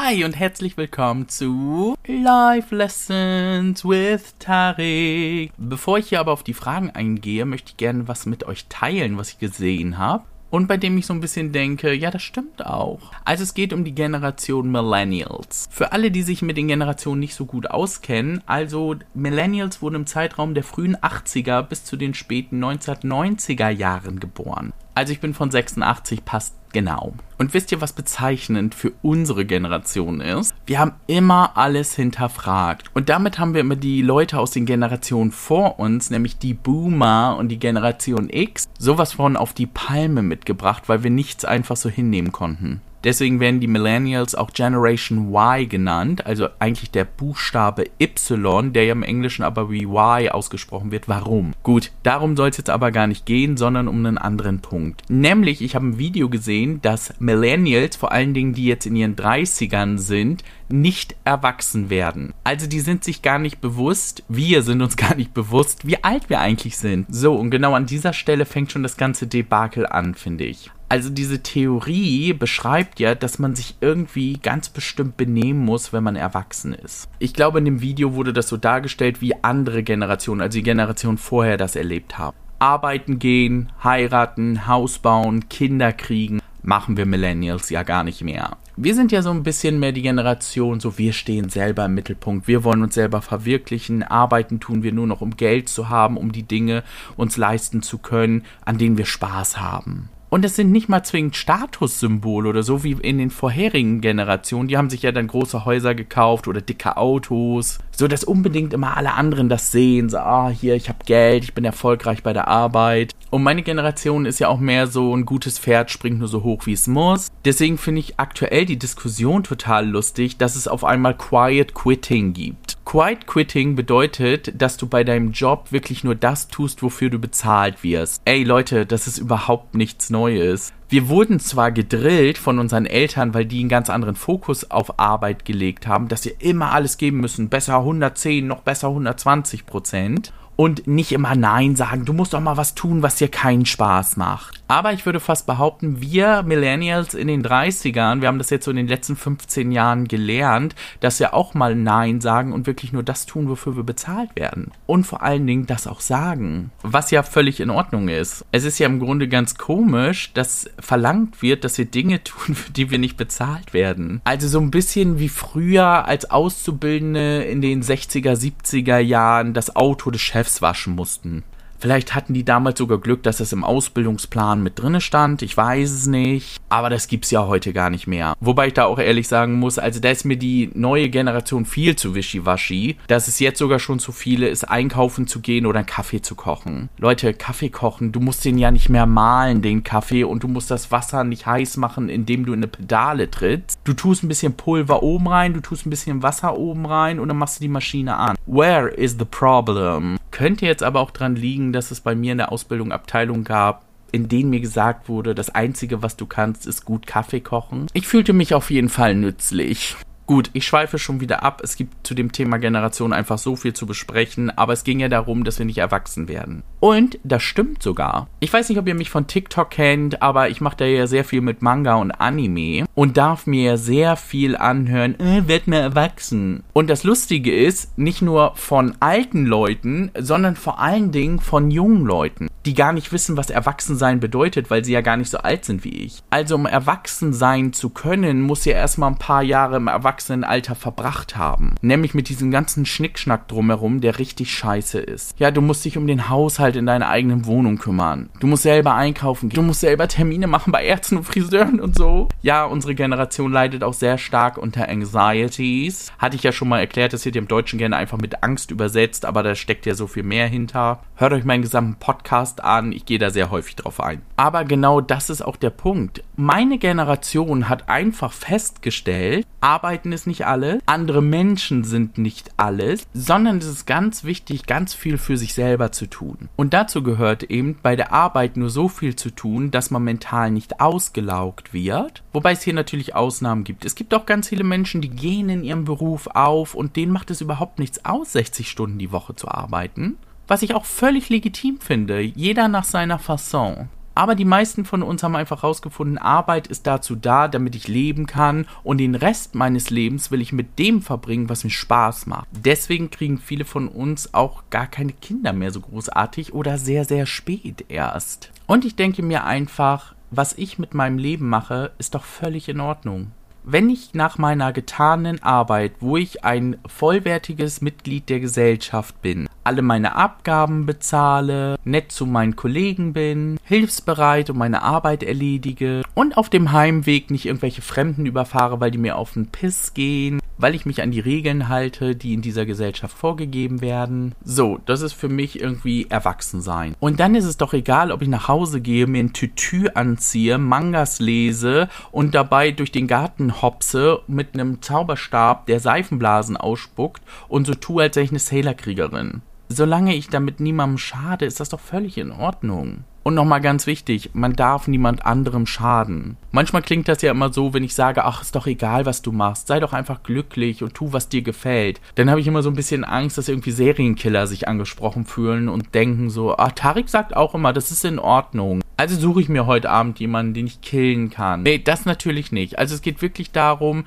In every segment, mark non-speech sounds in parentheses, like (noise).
Hi und herzlich willkommen zu Life Lessons with Tarek. Bevor ich hier aber auf die Fragen eingehe, möchte ich gerne was mit euch teilen, was ich gesehen habe. Und bei dem ich so ein bisschen denke, ja, das stimmt auch. Also es geht um die Generation Millennials. Für alle, die sich mit den Generationen nicht so gut auskennen, also Millennials wurden im Zeitraum der frühen 80er bis zu den späten 1990er Jahren geboren. Also ich bin von 86, passt genau. Und wisst ihr, was bezeichnend für unsere Generation ist? Wir haben immer alles hinterfragt. Und damit haben wir immer die Leute aus den Generationen vor uns, nämlich die Boomer und die Generation X, sowas von auf die Palme mitgebracht, weil wir nichts einfach so hinnehmen konnten. Deswegen werden die Millennials auch Generation Y genannt, also eigentlich der Buchstabe Y, der ja im Englischen aber wie Y ausgesprochen wird. Warum? Gut, darum soll es jetzt aber gar nicht gehen, sondern um einen anderen Punkt. Nämlich, ich habe ein Video gesehen, dass Millennials, vor allen Dingen die jetzt in ihren 30ern sind, nicht erwachsen werden. Also die sind sich gar nicht bewusst, wir sind uns (laughs) gar nicht bewusst, wie alt wir eigentlich sind. So, und genau an dieser Stelle fängt schon das ganze Debakel an, finde ich. Also diese Theorie beschreibt ja, dass man sich irgendwie ganz bestimmt benehmen muss, wenn man erwachsen ist. Ich glaube, in dem Video wurde das so dargestellt, wie andere Generationen, also die Generation vorher das erlebt haben. Arbeiten gehen, heiraten, Haus bauen, Kinder kriegen, machen wir Millennials ja gar nicht mehr. Wir sind ja so ein bisschen mehr die Generation, so wir stehen selber im Mittelpunkt, wir wollen uns selber verwirklichen, arbeiten tun wir nur noch, um Geld zu haben, um die Dinge uns leisten zu können, an denen wir Spaß haben. Und es sind nicht mal zwingend Statussymbole oder so wie in den vorherigen Generationen. Die haben sich ja dann große Häuser gekauft oder dicke Autos. So, dass unbedingt immer alle anderen das sehen. So, ah, hier, ich habe Geld, ich bin erfolgreich bei der Arbeit. Und meine Generation ist ja auch mehr so, ein gutes Pferd springt nur so hoch, wie es muss. Deswegen finde ich aktuell die Diskussion total lustig, dass es auf einmal Quiet Quitting gibt. Quiet Quitting bedeutet, dass du bei deinem Job wirklich nur das tust, wofür du bezahlt wirst. Ey Leute, das ist überhaupt nichts Neues. Wir wurden zwar gedrillt von unseren Eltern, weil die einen ganz anderen Fokus auf Arbeit gelegt haben, dass wir immer alles geben müssen, besser 110, noch besser 120 Prozent und nicht immer Nein sagen. Du musst doch mal was tun, was dir keinen Spaß macht. Aber ich würde fast behaupten, wir Millennials in den 30ern, wir haben das jetzt so in den letzten 15 Jahren gelernt, dass wir auch mal Nein sagen und wirklich nur das tun, wofür wir bezahlt werden. Und vor allen Dingen das auch sagen. Was ja völlig in Ordnung ist. Es ist ja im Grunde ganz komisch, dass verlangt wird, dass wir Dinge (laughs) tun, für die wir nicht bezahlt werden. Also so ein bisschen wie früher als Auszubildende in den 60er, 70er Jahren das Auto des Chefs Chefs waschen mussten. Vielleicht hatten die damals sogar Glück, dass es im Ausbildungsplan mit drinne stand. Ich weiß es nicht. Aber das gibt's ja heute gar nicht mehr. Wobei ich da auch ehrlich sagen muss, also da ist mir die neue Generation viel zu wischiwaschi, dass es jetzt sogar schon zu viele ist, einkaufen zu gehen oder einen Kaffee zu kochen. Leute, Kaffee kochen, du musst den ja nicht mehr mahlen, den Kaffee, und du musst das Wasser nicht heiß machen, indem du in eine Pedale trittst. Du tust ein bisschen Pulver oben rein, du tust ein bisschen Wasser oben rein und dann machst du die Maschine an. Where is the problem? Könnte jetzt aber auch dran liegen, dass es bei mir in der Ausbildung Abteilung gab, in denen mir gesagt wurde, das Einzige, was du kannst, ist gut Kaffee kochen. Ich fühlte mich auf jeden Fall nützlich. Gut, ich schweife schon wieder ab. Es gibt zu dem Thema Generation einfach so viel zu besprechen, aber es ging ja darum, dass wir nicht erwachsen werden. Und das stimmt sogar. Ich weiß nicht, ob ihr mich von TikTok kennt, aber ich mache da ja sehr viel mit Manga und Anime und darf mir sehr viel anhören, äh, werd mir erwachsen. Und das Lustige ist, nicht nur von alten Leuten, sondern vor allen Dingen von jungen Leuten, die gar nicht wissen, was Erwachsensein bedeutet, weil sie ja gar nicht so alt sind wie ich. Also um erwachsen sein zu können, muss ja erstmal ein paar Jahre im Erwachsenen Erwachsenenalter verbracht haben. Nämlich mit diesem ganzen Schnickschnack drumherum, der richtig scheiße ist. Ja, du musst dich um den Haushalt in deiner eigenen Wohnung kümmern. Du musst selber einkaufen gehen. Du musst selber Termine machen bei Ärzten und Friseuren und so. Ja, unsere Generation leidet auch sehr stark unter Anxieties. Hatte ich ja schon mal erklärt, das wird im Deutschen gerne einfach mit Angst übersetzt, aber da steckt ja so viel mehr hinter. Hört euch meinen gesamten Podcast an, ich gehe da sehr häufig drauf ein. Aber genau das ist auch der Punkt. Meine Generation hat einfach festgestellt, Arbeiten Arbeiten ist nicht alles, andere Menschen sind nicht alles, sondern es ist ganz wichtig, ganz viel für sich selber zu tun. Und dazu gehört eben bei der Arbeit nur so viel zu tun, dass man mental nicht ausgelaugt wird. Wobei es hier natürlich Ausnahmen gibt. Es gibt auch ganz viele Menschen, die gehen in ihrem Beruf auf und denen macht es überhaupt nichts aus, 60 Stunden die Woche zu arbeiten. Was ich auch völlig legitim finde. Jeder nach seiner Fasson. Aber die meisten von uns haben einfach herausgefunden, Arbeit ist dazu da, damit ich leben kann und den Rest meines Lebens will ich mit dem verbringen, was mir Spaß macht. Deswegen kriegen viele von uns auch gar keine Kinder mehr so großartig oder sehr, sehr spät erst. Und ich denke mir einfach, was ich mit meinem Leben mache, ist doch völlig in Ordnung wenn ich nach meiner getanen Arbeit, wo ich ein vollwertiges Mitglied der Gesellschaft bin, alle meine Abgaben bezahle, nett zu meinen Kollegen bin, hilfsbereit und meine Arbeit erledige und auf dem Heimweg nicht irgendwelche Fremden überfahre, weil die mir auf den Piss gehen, weil ich mich an die Regeln halte, die in dieser Gesellschaft vorgegeben werden. So, das ist für mich irgendwie Erwachsensein. Und dann ist es doch egal, ob ich nach Hause gehe, mir ein Tütü anziehe, Mangas lese und dabei durch den Garten hopse mit einem Zauberstab, der Seifenblasen ausspuckt und so tue, als sei ich eine Sailorkriegerin. Solange ich damit niemandem schade, ist das doch völlig in Ordnung. Und nochmal ganz wichtig, man darf niemand anderem schaden. Manchmal klingt das ja immer so, wenn ich sage, ach, ist doch egal, was du machst, sei doch einfach glücklich und tu, was dir gefällt. Dann habe ich immer so ein bisschen Angst, dass irgendwie Serienkiller sich angesprochen fühlen und denken so, ah, Tarik sagt auch immer, das ist in Ordnung. Also suche ich mir heute Abend jemanden, den ich killen kann. Nee, das natürlich nicht. Also es geht wirklich darum,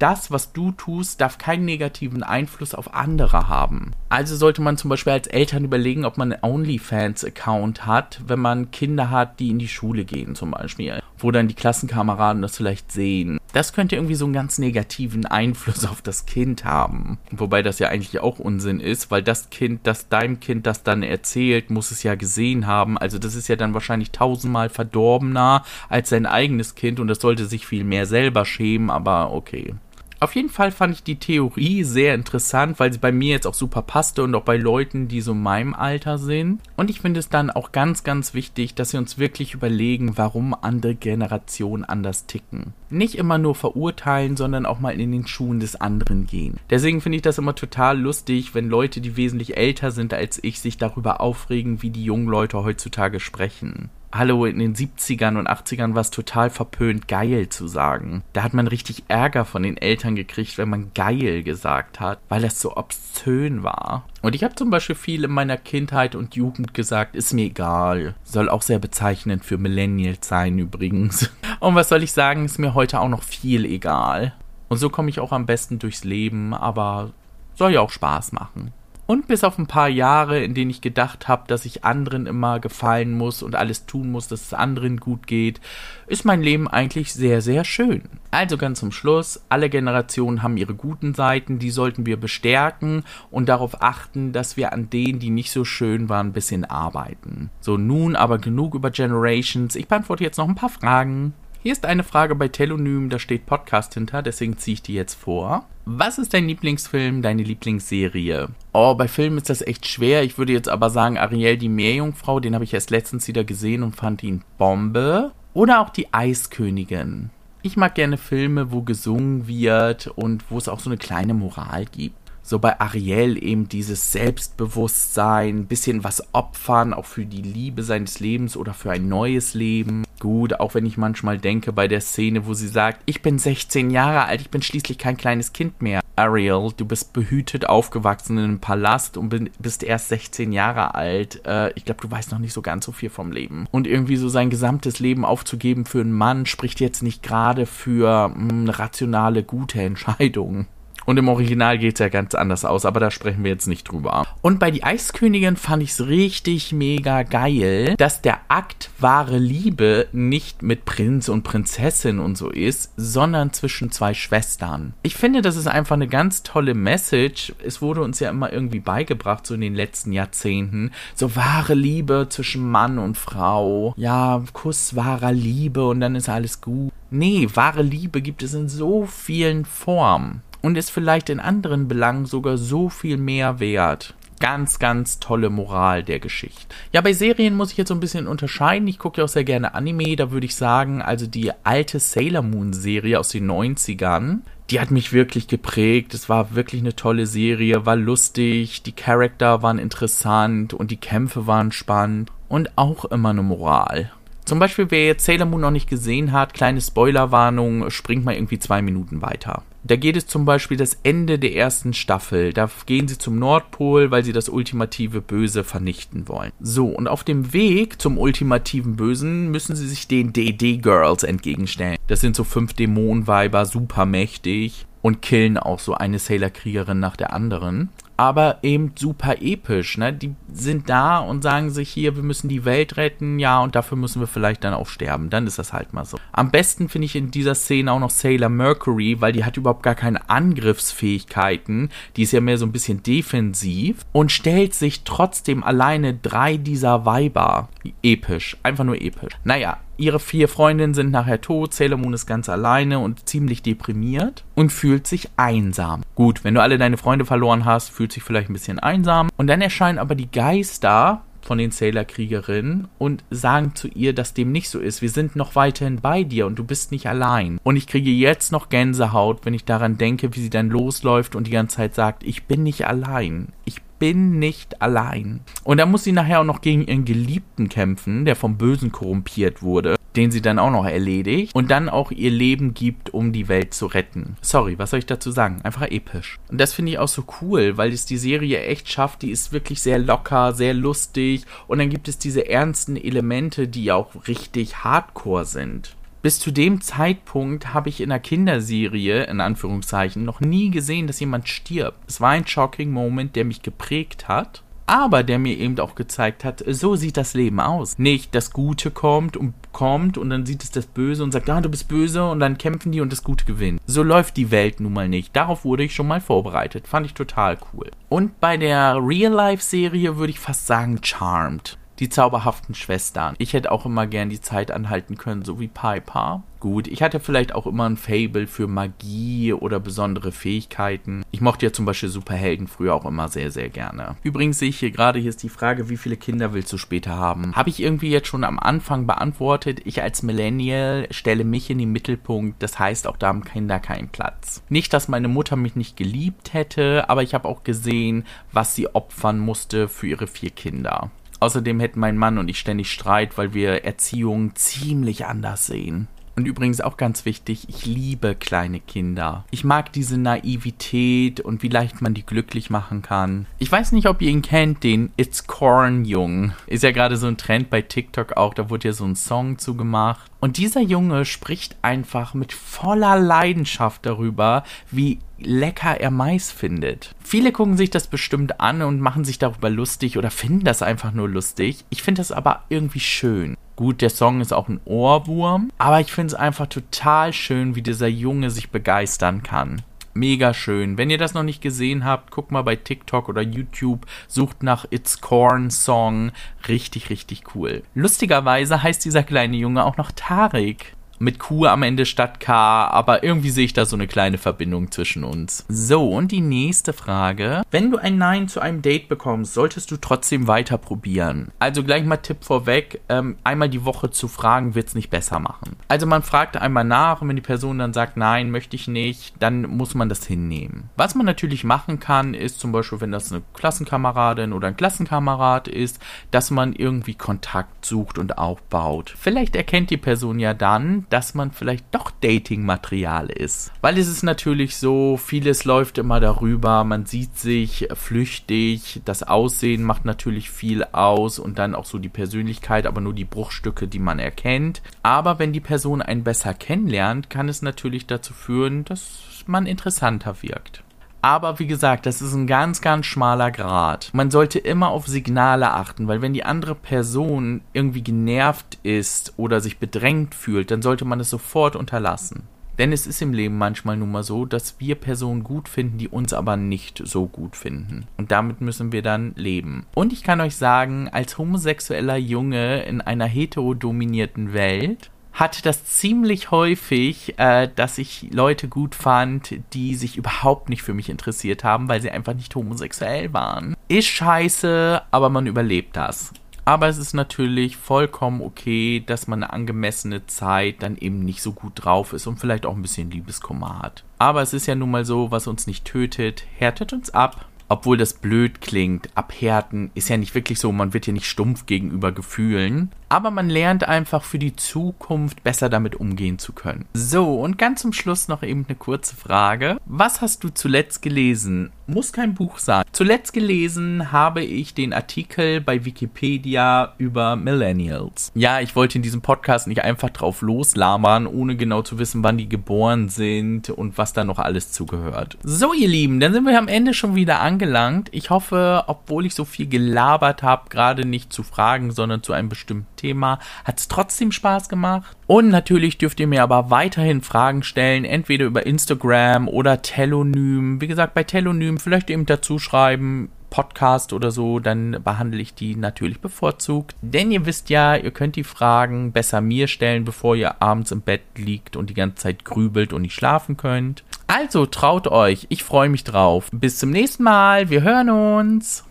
das, was du tust, darf keinen negativen Einfluss auf andere haben. Also sollte man zum Beispiel als Eltern überlegen, ob man einen OnlyFans-Account hat, wenn man Kinder hat, die in die Schule gehen zum Beispiel, wo dann die Klassenkameraden das vielleicht sehen. Das könnte irgendwie so einen ganz negativen Einfluss auf das Kind haben. Wobei das ja eigentlich auch Unsinn ist, weil das Kind, das deinem Kind das dann erzählt, muss es ja gesehen haben. Also das ist ja dann wahrscheinlich tausendmal verdorbener als sein eigenes Kind und das sollte sich viel mehr selber schämen, aber okay. Auf jeden Fall fand ich die Theorie sehr interessant, weil sie bei mir jetzt auch super passte und auch bei Leuten, die so in meinem Alter sind. Und ich finde es dann auch ganz, ganz wichtig, dass wir uns wirklich überlegen, warum andere Generationen anders ticken. Nicht immer nur verurteilen, sondern auch mal in den Schuhen des anderen gehen. Deswegen finde ich das immer total lustig, wenn Leute, die wesentlich älter sind als ich, sich darüber aufregen, wie die jungen Leute heutzutage sprechen. Hallo, in den 70ern und 80ern war es total verpönt, geil zu sagen. Da hat man richtig Ärger von den Eltern gekriegt, wenn man geil gesagt hat, weil das so obszön war. Und ich habe zum Beispiel viel in meiner Kindheit und Jugend gesagt, ist mir egal. Soll auch sehr bezeichnend für Millennials sein übrigens. (laughs) Und was soll ich sagen, ist mir heute auch noch viel egal. Und so komme ich auch am besten durchs Leben, aber soll ja auch Spaß machen. Und bis auf ein paar Jahre, in denen ich gedacht habe, dass ich anderen immer gefallen muss und alles tun muss, dass es anderen gut geht, ist mein Leben eigentlich sehr, sehr schön. Also ganz zum Schluss, alle Generationen haben ihre guten Seiten, die sollten wir bestärken und darauf achten, dass wir an denen, die nicht so schön waren, ein bisschen arbeiten. So, nun aber genug über Generations. Ich beantworte jetzt noch ein paar Fragen. Hier ist eine Frage bei Telonym, da steht Podcast hinter, deswegen ziehe ich die jetzt vor. Was ist dein Lieblingsfilm, deine Lieblingsserie? Oh, bei Filmen ist das echt schwer. Ich würde jetzt aber sagen, Ariel die Meerjungfrau, den habe ich erst letztens wieder gesehen und fand ihn Bombe. Oder auch die Eiskönigin. Ich mag gerne Filme, wo gesungen wird und wo es auch so eine kleine Moral gibt so bei Ariel eben dieses Selbstbewusstsein, bisschen was opfern, auch für die Liebe seines Lebens oder für ein neues Leben. Gut, auch wenn ich manchmal denke bei der Szene, wo sie sagt, ich bin 16 Jahre alt, ich bin schließlich kein kleines Kind mehr. Ariel, du bist behütet aufgewachsen in einem Palast und bist erst 16 Jahre alt. Äh, ich glaube, du weißt noch nicht so ganz so viel vom Leben. Und irgendwie so sein gesamtes Leben aufzugeben für einen Mann spricht jetzt nicht gerade für mh, hm, rationale, gute Entscheidungen. Und im Original geht es ja ganz anders aus, aber da sprechen wir jetzt nicht drüber. Und bei Die Eiskönigin fand ich es richtig mega geil, dass der Akt wahre Liebe nicht mit Prinz und Prinzessin und so ist, sondern zwischen zwei Schwestern. Ich finde, das ist einfach eine ganz tolle Message. Es wurde uns ja immer irgendwie beigebracht, so in den letzten Jahrzehnten. So wahre Liebe zwischen Mann und Frau. Ja, Kuss wahrer Liebe und dann ist alles gut. Nee, wahre Liebe gibt es in so vielen Formen und ist vielleicht in anderen Belangen sogar so viel mehr wert. Ganz, ganz tolle Moral der Geschichte. Ja, bei Serien muss ich jetzt so ein bisschen unterscheiden. Ich gucke ja auch sehr gerne Anime. Da würde ich sagen, also die alte Sailor Moon Serie aus den 90ern, die hat mich wirklich geprägt. Es war wirklich eine tolle Serie, war lustig, die Charakter waren interessant und die Kämpfe waren spannend und auch immer eine Moral. Zum Beispiel, wer jetzt Sailor Moon noch nicht gesehen hat, kleine Spoilerwarnung, springt mal irgendwie zwei Minuten weiter. Da geht es zum Beispiel das Ende der ersten Staffel. Da gehen sie zum Nordpol, weil sie das ultimative Böse vernichten wollen. So, und auf dem Weg zum ultimativen Bösen müssen sie sich den DD-Girls entgegenstellen. Das sind so fünf Dämonenweiber, super mächtig und killen auch so eine Sailor-Kriegerin nach der anderen aber eben super episch. Ne? Die sind da und sagen sich hier, wir müssen die Welt retten, ja, und dafür müssen wir vielleicht dann auch sterben. Dann ist das halt mal so. Am besten finde ich in dieser Szene auch noch Sailor Mercury, weil die hat überhaupt gar keine Angriffsfähigkeiten. Die ist ja mehr so ein bisschen defensiv und stellt sich trotzdem alleine drei dieser Weiber. Episch. Einfach nur episch. Naja, Ihre vier Freundinnen sind nachher tot, Sailor Moon ist ganz alleine und ziemlich deprimiert und fühlt sich einsam. Gut, wenn du alle deine Freunde verloren hast, fühlt sich vielleicht ein bisschen einsam. Und dann erscheinen aber die Geister von den Sailor-Kriegerinnen und sagen zu ihr, dass dem nicht so ist. Wir sind noch weiterhin bei dir und du bist nicht allein. Und ich kriege jetzt noch Gänsehaut, wenn ich daran denke, wie sie dann losläuft und die ganze Zeit sagt, ich bin nicht allein. Ich bin nicht allein. Und dann muss sie nachher auch noch gegen ihren Geliebten kämpfen, der vom Bösen korrumpiert wurde, den sie dann auch noch erledigt und dann auch ihr Leben gibt, um die Welt zu retten. Sorry, was soll ich dazu sagen? Einfach episch. Und das finde ich auch so cool, weil es die Serie echt schafft. Die ist wirklich sehr locker, sehr lustig und dann gibt es diese ernsten Elemente, die auch richtig hardcore sind bis zu dem Zeitpunkt habe ich in einer Kinderserie, in Anführungszeichen, noch nie gesehen, dass jemand stirbt. Es war ein shocking Moment, der mich geprägt hat, aber der mir eben auch gezeigt hat, so sieht das Leben aus. Nicht das Gute kommt und kommt und dann sieht es das Böse und sagt, ah, du bist böse und dann kämpfen die und das Gute gewinnt. So läuft die Welt nun mal nicht. Darauf wurde ich schon mal vorbereitet. Fand ich total cool. Und bei der Real-Life-Serie würde ich fast sagen Charmed die zauberhaften Schwestern. Ich hätte auch immer gern die Zeit anhalten können, so wie Piper. Gut, ich hatte vielleicht auch immer ein Fable für Magie oder besondere Fähigkeiten. Ich mochte ja zum Beispiel Superhelden früher auch immer sehr, sehr gerne. Übrigens sehe ich hier gerade, hier ist die Frage, wie viele Kinder willst du später haben? Habe ich irgendwie jetzt schon am Anfang beantwortet. Ich als Millennial stelle mich in den Mittelpunkt. Das heißt, auch da haben Kinder keinen Platz. Nicht, dass meine Mutter mich nicht geliebt hätte, aber ich habe auch gesehen, was sie opfern musste für ihre vier Kinder. Außerdem hätten mein Mann und ich ständig Streit, weil wir Erziehung ziemlich anders sehen. Und übrigens auch ganz wichtig, ich liebe kleine Kinder. Ich mag diese Naivität und wie leicht man die glücklich machen kann. Ich weiß nicht, ob ihr ihn kennt, den It's Corn Jungen. Ist ja gerade so ein Trend bei TikTok auch, da wurde ja so ein Song zugemacht. Und dieser Junge spricht einfach mit voller Leidenschaft darüber, wie lecker er Mais findet. Viele gucken sich das bestimmt an und machen sich darüber lustig oder finden das einfach nur lustig. Ich finde das aber irgendwie schön. Gut, der Song ist auch ein Ohrwurm, aber ich finde es einfach total schön, wie dieser Junge sich begeistern kann. Mega schön. Wenn ihr das noch nicht gesehen habt, guckt mal bei TikTok oder YouTube, sucht nach It's Corn Song. Richtig, richtig cool. Lustigerweise heißt dieser kleine Junge auch noch Tarek mit Q am Ende statt K, aber irgendwie sehe ich da so eine kleine Verbindung zwischen uns. So, und die nächste Frage. Wenn du ein Nein zu einem Date bekommst, solltest du trotzdem weiter probieren. Also gleich mal Tipp vorweg, ähm, einmal die Woche zu fragen, wird es nicht besser machen. Also man fragt einmal nach und wenn die Person dann sagt, nein, möchte ich nicht, dann muss man das hinnehmen. Was man natürlich machen kann, ist zum Beispiel, wenn das eine Klassenkameradin oder ein Klassenkamerad ist, dass man irgendwie Kontakt sucht und aufbaut. Vielleicht erkennt die Person ja dann, dass man vielleicht doch Dating-Material ist. Weil es ist natürlich so, vieles läuft immer darüber, man sieht sich flüchtig, das Aussehen macht natürlich viel aus und dann auch so die Persönlichkeit, aber nur die Bruchstücke, die man erkennt. Aber wenn die Person einen besser kennenlernt, kann es natürlich dazu führen, dass man interessanter wirkt. Aber wie gesagt, das ist ein ganz, ganz schmaler Grad. Man sollte immer auf Signale achten, weil wenn die andere Person irgendwie genervt ist oder sich bedrängt fühlt, dann sollte man es sofort unterlassen. Denn es ist im Leben manchmal nun mal so, dass wir Personen gut finden, die uns aber nicht so gut finden. Und damit müssen wir dann leben. Und ich kann euch sagen, als homosexueller Junge in einer heterodominierten Welt hatte das ziemlich häufig, äh, dass ich Leute gut fand, die sich überhaupt nicht für mich interessiert haben, weil sie einfach nicht homosexuell waren. Ist scheiße, aber man überlebt das. Aber es ist natürlich vollkommen okay, dass man eine angemessene Zeit dann eben nicht so gut drauf ist und vielleicht auch ein bisschen Liebeskummer hat. Aber es ist ja nun mal so, was uns nicht tötet, härtet uns ab. Obwohl das blöd klingt, abhärten ist ja nicht wirklich so, man wird ja nicht stumpf gegenüber Gefühlen. Aber man lernt einfach für die Zukunft besser damit umgehen zu können. So, und ganz zum Schluss noch eben eine kurze Frage. Was hast du zuletzt gelesen? Muss kein Buch sein. Zuletzt gelesen habe ich den Artikel bei Wikipedia über Millennials. Ja, ich wollte in diesem Podcast nicht einfach drauf loslabern, ohne genau zu wissen, wann die geboren sind und was da noch alles zugehört. So, ihr Lieben, dann sind wir am Ende schon wieder angelangt. Ich hoffe, obwohl ich so viel gelabert habe, gerade nicht zu Fragen, sondern zu einem bestimmten Thema, hat es trotzdem Spaß gemacht. Und natürlich dürft ihr mir aber weiterhin Fragen stellen, entweder über Instagram oder Telonym. Wie gesagt, bei Telonym vielleicht eben dazu schreiben, Podcast oder so, dann behandle ich die natürlich bevorzugt. Denn ihr wisst ja, ihr könnt die Fragen besser mir stellen, bevor ihr abends im Bett liegt und die ganze Zeit grübelt und nicht schlafen könnt. Also traut euch, ich freue mich drauf. Bis zum nächsten Mal, wir hören uns.